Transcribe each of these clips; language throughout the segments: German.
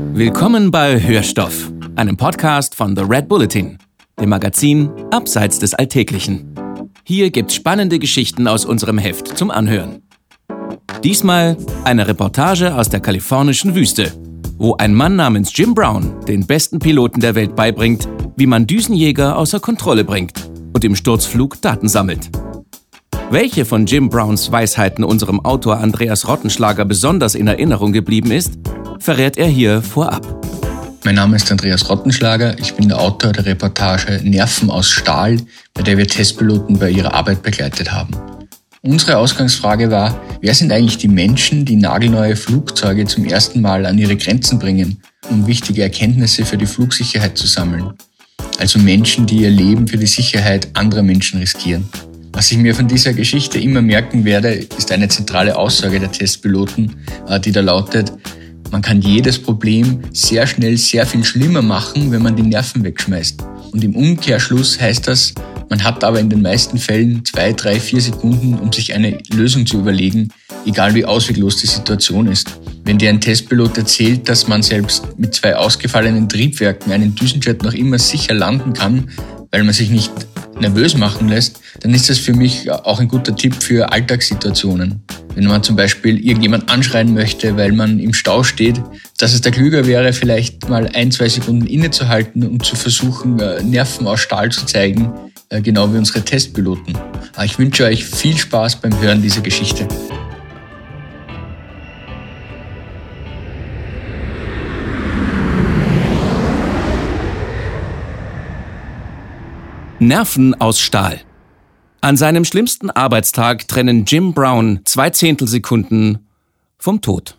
Willkommen bei Hörstoff, einem Podcast von The Red Bulletin, dem Magazin Abseits des Alltäglichen. Hier gibt's spannende Geschichten aus unserem Heft zum Anhören. Diesmal eine Reportage aus der kalifornischen Wüste, wo ein Mann namens Jim Brown den besten Piloten der Welt beibringt, wie man Düsenjäger außer Kontrolle bringt und im Sturzflug Daten sammelt. Welche von Jim Browns Weisheiten unserem Autor Andreas Rottenschlager besonders in Erinnerung geblieben ist, verrät er hier vorab. Mein Name ist Andreas Rottenschlager. Ich bin der Autor der Reportage Nerven aus Stahl, bei der wir Testpiloten bei ihrer Arbeit begleitet haben. Unsere Ausgangsfrage war, wer sind eigentlich die Menschen, die nagelneue Flugzeuge zum ersten Mal an ihre Grenzen bringen, um wichtige Erkenntnisse für die Flugsicherheit zu sammeln? Also Menschen, die ihr Leben für die Sicherheit anderer Menschen riskieren. Was ich mir von dieser Geschichte immer merken werde, ist eine zentrale Aussage der Testpiloten, äh, die da lautet, man kann jedes Problem sehr schnell sehr viel schlimmer machen, wenn man die Nerven wegschmeißt. Und im Umkehrschluss heißt das, man hat aber in den meisten Fällen zwei, drei, vier Sekunden, um sich eine Lösung zu überlegen, egal wie ausweglos die Situation ist. Wenn dir ein Testpilot erzählt, dass man selbst mit zwei ausgefallenen Triebwerken einen Düsenjet noch immer sicher landen kann, weil man sich nicht nervös machen lässt, dann ist das für mich auch ein guter Tipp für Alltagssituationen. Wenn man zum Beispiel irgendjemand anschreien möchte, weil man im Stau steht, dass es da klüger wäre, vielleicht mal ein, zwei Sekunden innezuhalten und zu versuchen, äh, Nerven aus Stahl zu zeigen, äh, genau wie unsere Testpiloten. Ah, ich wünsche euch viel Spaß beim Hören dieser Geschichte. Nerven aus Stahl. An seinem schlimmsten Arbeitstag trennen Jim Brown zwei Zehntelsekunden vom Tod.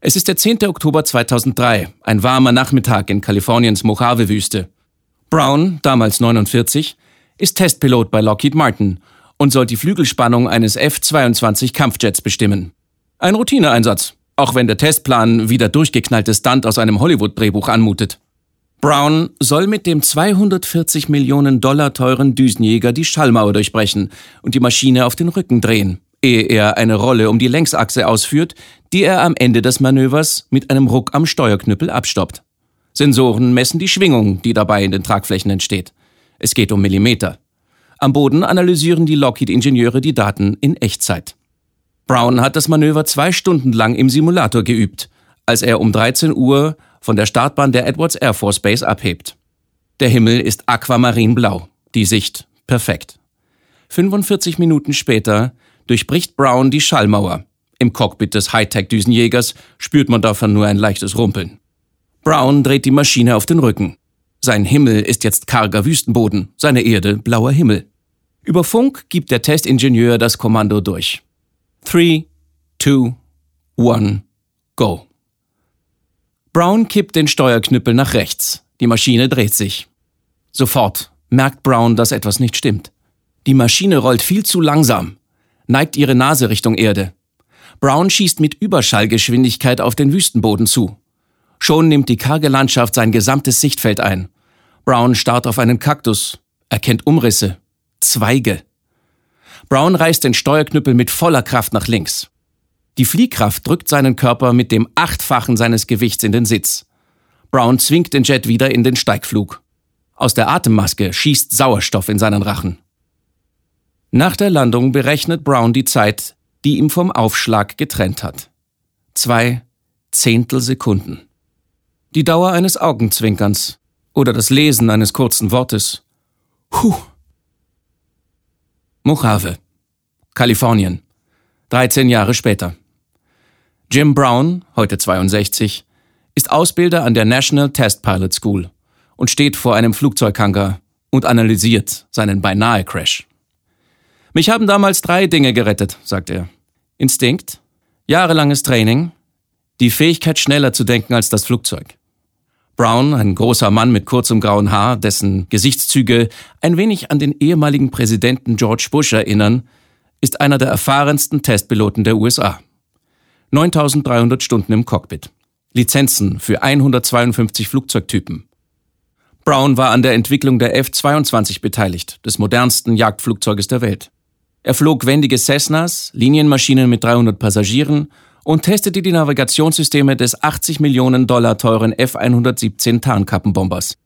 Es ist der 10. Oktober 2003, ein warmer Nachmittag in Kaliforniens Mojave-Wüste. Brown, damals 49, ist Testpilot bei Lockheed Martin und soll die Flügelspannung eines F-22 Kampfjets bestimmen. Ein Routineeinsatz, auch wenn der Testplan wie der durchgeknallte Stunt aus einem Hollywood-Drehbuch anmutet. Brown soll mit dem 240 Millionen Dollar teuren Düsenjäger die Schallmauer durchbrechen und die Maschine auf den Rücken drehen, ehe er eine Rolle um die Längsachse ausführt, die er am Ende des Manövers mit einem Ruck am Steuerknüppel abstoppt. Sensoren messen die Schwingung, die dabei in den Tragflächen entsteht. Es geht um Millimeter. Am Boden analysieren die Lockheed-Ingenieure die Daten in Echtzeit. Brown hat das Manöver zwei Stunden lang im Simulator geübt, als er um 13 Uhr von der Startbahn der Edwards Air Force Base abhebt. Der Himmel ist aquamarinblau, die Sicht perfekt. 45 Minuten später durchbricht Brown die Schallmauer. Im Cockpit des Hightech-Düsenjägers spürt man davon nur ein leichtes Rumpeln. Brown dreht die Maschine auf den Rücken. Sein Himmel ist jetzt karger Wüstenboden, seine Erde blauer Himmel. Über Funk gibt der Testingenieur das Kommando durch. 3, 2, 1, go. Brown kippt den Steuerknüppel nach rechts. Die Maschine dreht sich. Sofort merkt Brown, dass etwas nicht stimmt. Die Maschine rollt viel zu langsam, neigt ihre Nase Richtung Erde. Brown schießt mit Überschallgeschwindigkeit auf den Wüstenboden zu. Schon nimmt die karge Landschaft sein gesamtes Sichtfeld ein. Brown starrt auf einen Kaktus, erkennt Umrisse, Zweige. Brown reißt den Steuerknüppel mit voller Kraft nach links. Die Fliehkraft drückt seinen Körper mit dem Achtfachen seines Gewichts in den Sitz. Brown zwingt den Jet wieder in den Steigflug. Aus der Atemmaske schießt Sauerstoff in seinen Rachen. Nach der Landung berechnet Brown die Zeit, die ihm vom Aufschlag getrennt hat. Zwei Zehntelsekunden. Die Dauer eines Augenzwinkerns oder das Lesen eines kurzen Wortes. Huh. Mojave, Kalifornien. 13 Jahre später. Jim Brown, heute 62, ist Ausbilder an der National Test Pilot School und steht vor einem Flugzeughangar und analysiert seinen beinahe Crash. Mich haben damals drei Dinge gerettet, sagt er. Instinkt, jahrelanges Training, die Fähigkeit schneller zu denken als das Flugzeug. Brown, ein großer Mann mit kurzem grauen Haar, dessen Gesichtszüge ein wenig an den ehemaligen Präsidenten George Bush erinnern, ist einer der erfahrensten Testpiloten der USA. 9300 Stunden im Cockpit. Lizenzen für 152 Flugzeugtypen. Brown war an der Entwicklung der F-22 beteiligt, des modernsten Jagdflugzeuges der Welt. Er flog wendige Cessnas, Linienmaschinen mit 300 Passagieren und testete die Navigationssysteme des 80 Millionen Dollar teuren F-117 Tarnkappenbombers.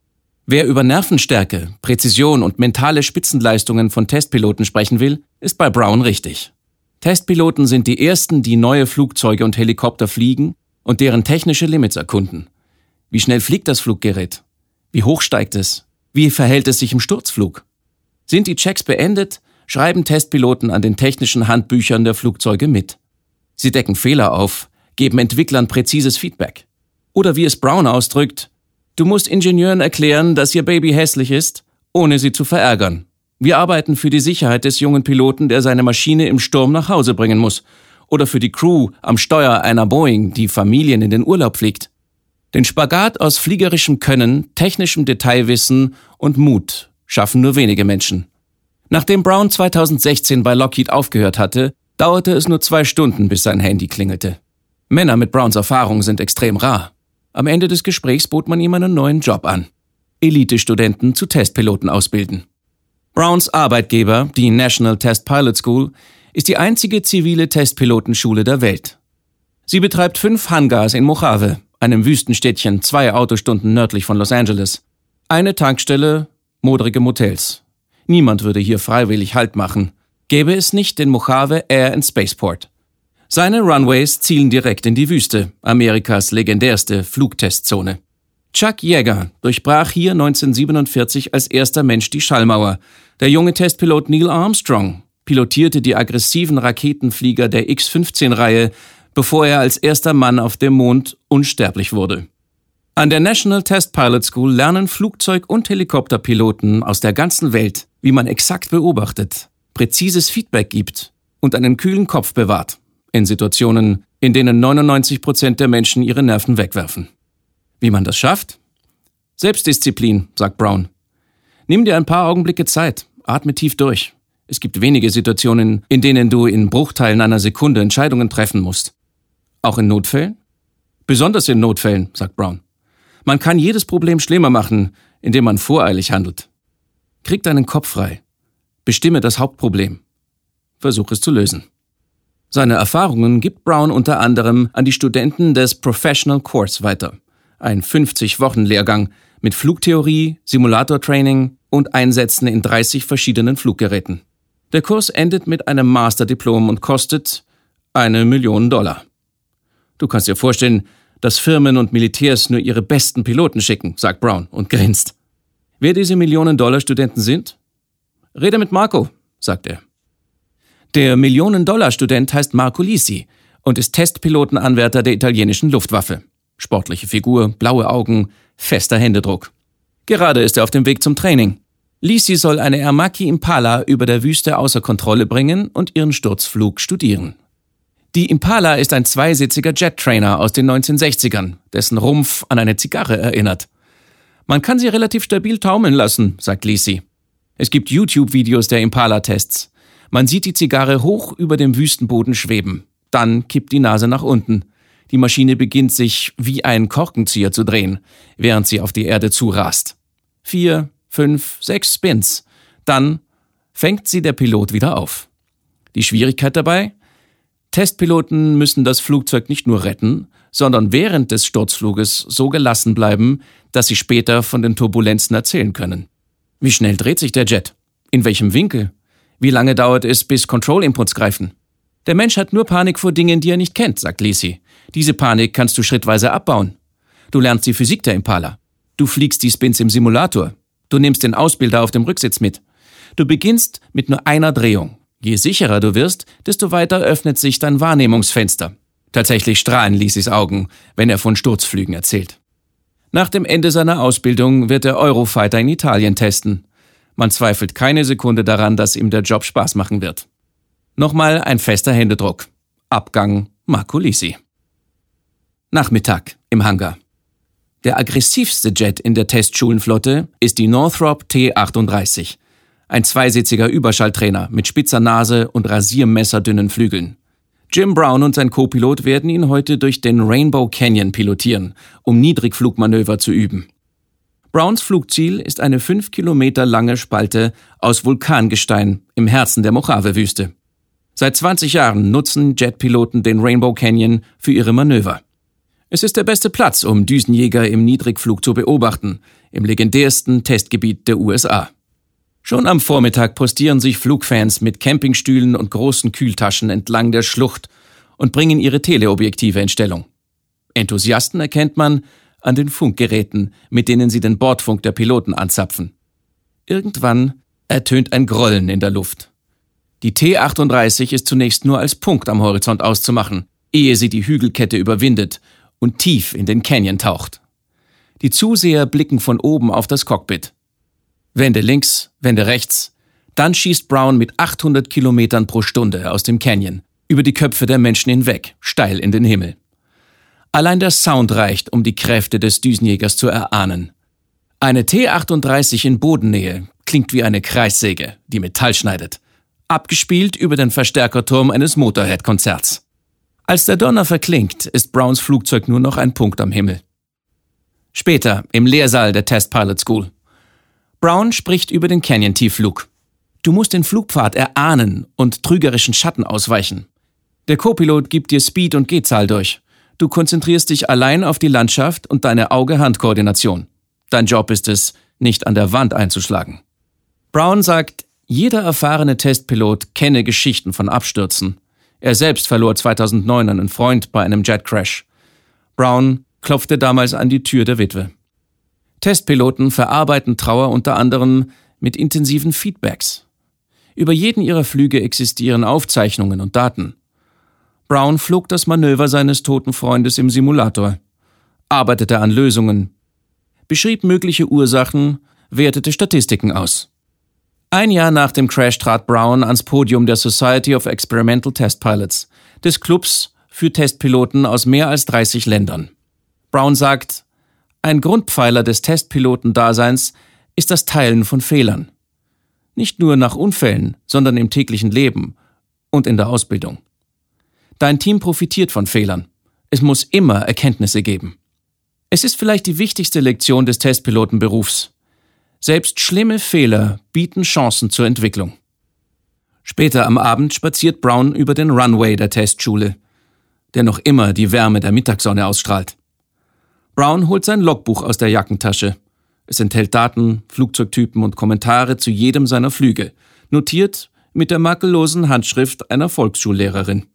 Wer über Nervenstärke, Präzision und mentale Spitzenleistungen von Testpiloten sprechen will, ist bei Brown richtig. Testpiloten sind die ersten, die neue Flugzeuge und Helikopter fliegen und deren technische Limits erkunden. Wie schnell fliegt das Fluggerät? Wie hoch steigt es? Wie verhält es sich im Sturzflug? Sind die Checks beendet, schreiben Testpiloten an den technischen Handbüchern der Flugzeuge mit. Sie decken Fehler auf, geben Entwicklern präzises Feedback. Oder wie es Brown ausdrückt, du musst Ingenieuren erklären, dass ihr Baby hässlich ist, ohne sie zu verärgern. Wir arbeiten für die Sicherheit des jungen Piloten, der seine Maschine im Sturm nach Hause bringen muss. Oder für die Crew am Steuer einer Boeing, die Familien in den Urlaub fliegt. Den Spagat aus fliegerischem Können, technischem Detailwissen und Mut schaffen nur wenige Menschen. Nachdem Brown 2016 bei Lockheed aufgehört hatte, dauerte es nur zwei Stunden, bis sein Handy klingelte. Männer mit Browns Erfahrung sind extrem rar. Am Ende des Gesprächs bot man ihm einen neuen Job an. Elite-Studenten zu Testpiloten ausbilden. Browns Arbeitgeber, die National Test Pilot School, ist die einzige zivile Testpilotenschule der Welt. Sie betreibt fünf Hangars in Mojave, einem Wüstenstädtchen zwei Autostunden nördlich von Los Angeles. Eine Tankstelle, modrige Motels. Niemand würde hier freiwillig Halt machen gäbe es nicht den Mojave Air and Spaceport. Seine Runways zielen direkt in die Wüste, Amerikas legendärste Flugtestzone. Chuck Yeager durchbrach hier 1947 als erster Mensch die Schallmauer. Der junge Testpilot Neil Armstrong pilotierte die aggressiven Raketenflieger der X-15-Reihe, bevor er als erster Mann auf dem Mond unsterblich wurde. An der National Test Pilot School lernen Flugzeug- und Helikopterpiloten aus der ganzen Welt, wie man exakt beobachtet, präzises Feedback gibt und einen kühlen Kopf bewahrt, in Situationen, in denen 99 Prozent der Menschen ihre Nerven wegwerfen. Wie man das schafft? Selbstdisziplin, sagt Brown. Nimm dir ein paar Augenblicke Zeit, atme tief durch. Es gibt wenige Situationen, in denen du in Bruchteilen einer Sekunde Entscheidungen treffen musst. Auch in Notfällen? Besonders in Notfällen, sagt Brown. Man kann jedes Problem schlimmer machen, indem man voreilig handelt. Krieg deinen Kopf frei. Bestimme das Hauptproblem. Versuch es zu lösen. Seine Erfahrungen gibt Brown unter anderem an die Studenten des Professional Course weiter. Ein 50-Wochen-Lehrgang mit Flugtheorie, Simulatortraining und Einsätzen in 30 verschiedenen Fluggeräten. Der Kurs endet mit einem Masterdiplom und kostet eine Million Dollar. Du kannst dir vorstellen, dass Firmen und Militärs nur ihre besten Piloten schicken, sagt Brown und grinst. Wer diese Millionen-Dollar-Studenten sind? Rede mit Marco, sagt er. Der Millionen-Dollar-Student heißt Marco Lisi und ist Testpilotenanwärter der italienischen Luftwaffe. Sportliche Figur, blaue Augen, fester Händedruck. Gerade ist er auf dem Weg zum Training. Lisi soll eine Ermaki Impala über der Wüste außer Kontrolle bringen und ihren Sturzflug studieren. Die Impala ist ein zweisitziger Jet-Trainer aus den 1960ern, dessen Rumpf an eine Zigarre erinnert. Man kann sie relativ stabil taumeln lassen, sagt Lisi. Es gibt YouTube-Videos der Impala-Tests. Man sieht die Zigarre hoch über dem Wüstenboden schweben. Dann kippt die Nase nach unten. Die Maschine beginnt sich wie ein Korkenzieher zu drehen, während sie auf die Erde zurast. Vier, fünf, sechs Spins. Dann fängt sie der Pilot wieder auf. Die Schwierigkeit dabei? Testpiloten müssen das Flugzeug nicht nur retten, sondern während des Sturzfluges so gelassen bleiben, dass sie später von den Turbulenzen erzählen können. Wie schnell dreht sich der Jet? In welchem Winkel? Wie lange dauert es, bis Control-Inputs greifen? Der Mensch hat nur Panik vor Dingen, die er nicht kennt, sagt Lisi. Diese Panik kannst du schrittweise abbauen. Du lernst die Physik der Impala. Du fliegst die Spins im Simulator. Du nimmst den Ausbilder auf dem Rücksitz mit. Du beginnst mit nur einer Drehung. Je sicherer du wirst, desto weiter öffnet sich dein Wahrnehmungsfenster. Tatsächlich strahlen Lisis Augen, wenn er von Sturzflügen erzählt. Nach dem Ende seiner Ausbildung wird der Eurofighter in Italien testen. Man zweifelt keine Sekunde daran, dass ihm der Job Spaß machen wird. Nochmal ein fester Händedruck. Abgang Marco Lisi. Nachmittag im Hangar. Der aggressivste Jet in der Testschulenflotte ist die Northrop T-38. Ein zweisitziger Überschalltrainer mit spitzer Nase und rasiermesserdünnen Flügeln. Jim Brown und sein Co-Pilot werden ihn heute durch den Rainbow Canyon pilotieren, um Niedrigflugmanöver zu üben. Browns Flugziel ist eine fünf Kilometer lange Spalte aus Vulkangestein im Herzen der Mojave-Wüste. Seit 20 Jahren nutzen Jetpiloten den Rainbow Canyon für ihre Manöver. Es ist der beste Platz, um Düsenjäger im Niedrigflug zu beobachten, im legendärsten Testgebiet der USA. Schon am Vormittag postieren sich Flugfans mit Campingstühlen und großen Kühltaschen entlang der Schlucht und bringen ihre Teleobjektive in Stellung. Enthusiasten erkennt man an den Funkgeräten, mit denen sie den Bordfunk der Piloten anzapfen. Irgendwann ertönt ein Grollen in der Luft. Die T-38 ist zunächst nur als Punkt am Horizont auszumachen, ehe sie die Hügelkette überwindet und tief in den Canyon taucht. Die Zuseher blicken von oben auf das Cockpit. Wende links, Wende rechts. Dann schießt Brown mit 800 Kilometern pro Stunde aus dem Canyon, über die Köpfe der Menschen hinweg, steil in den Himmel. Allein der Sound reicht, um die Kräfte des Düsenjägers zu erahnen. Eine T-38 in Bodennähe klingt wie eine Kreissäge, die Metall schneidet. Abgespielt über den Verstärkerturm eines Motorhead-Konzerts. Als der Donner verklingt, ist Browns Flugzeug nur noch ein Punkt am Himmel. Später, im Lehrsaal der Test Pilot School. Brown spricht über den Canyon-Tiefflug. Du musst den Flugpfad erahnen und trügerischen Schatten ausweichen. Der Co-Pilot gibt dir Speed und Gehzahl durch. Du konzentrierst dich allein auf die Landschaft und deine Auge-Hand-Koordination. Dein Job ist es, nicht an der Wand einzuschlagen. Brown sagt, jeder erfahrene Testpilot kenne Geschichten von Abstürzen. Er selbst verlor 2009 einen Freund bei einem Jetcrash. Brown klopfte damals an die Tür der Witwe. Testpiloten verarbeiten Trauer unter anderem mit intensiven Feedbacks. Über jeden ihrer Flüge existieren Aufzeichnungen und Daten. Brown flog das Manöver seines toten Freundes im Simulator, arbeitete an Lösungen, beschrieb mögliche Ursachen, wertete Statistiken aus. Ein Jahr nach dem Crash trat Brown ans Podium der Society of Experimental Test Pilots, des Clubs für Testpiloten aus mehr als 30 Ländern. Brown sagt, ein Grundpfeiler des Testpilotendaseins ist das Teilen von Fehlern. Nicht nur nach Unfällen, sondern im täglichen Leben und in der Ausbildung. Dein Team profitiert von Fehlern. Es muss immer Erkenntnisse geben. Es ist vielleicht die wichtigste Lektion des Testpilotenberufs. Selbst schlimme Fehler bieten Chancen zur Entwicklung. Später am Abend spaziert Brown über den Runway der Testschule, der noch immer die Wärme der Mittagssonne ausstrahlt. Brown holt sein Logbuch aus der Jackentasche. Es enthält Daten, Flugzeugtypen und Kommentare zu jedem seiner Flüge, notiert mit der makellosen Handschrift einer Volksschullehrerin.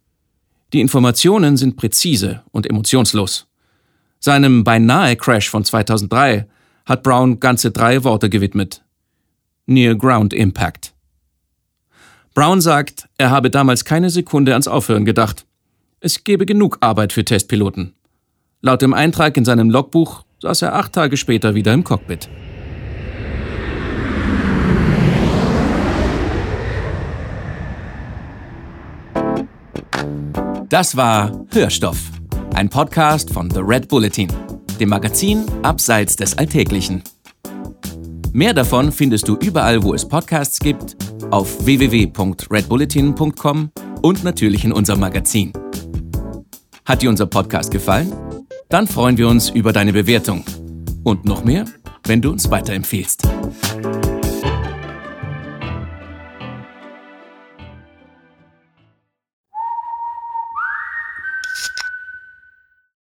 Die Informationen sind präzise und emotionslos. Seinem beinahe Crash von 2003 hat Brown ganze drei Worte gewidmet. Near Ground Impact. Brown sagt, er habe damals keine Sekunde ans Aufhören gedacht. Es gebe genug Arbeit für Testpiloten. Laut dem Eintrag in seinem Logbuch saß er acht Tage später wieder im Cockpit. Das war Hörstoff, ein Podcast von The Red Bulletin, dem Magazin Abseits des Alltäglichen. Mehr davon findest du überall, wo es Podcasts gibt, auf www.redbulletin.com und natürlich in unserem Magazin. Hat dir unser Podcast gefallen? Dann freuen wir uns über deine Bewertung. Und noch mehr, wenn du uns weiterempfehlst.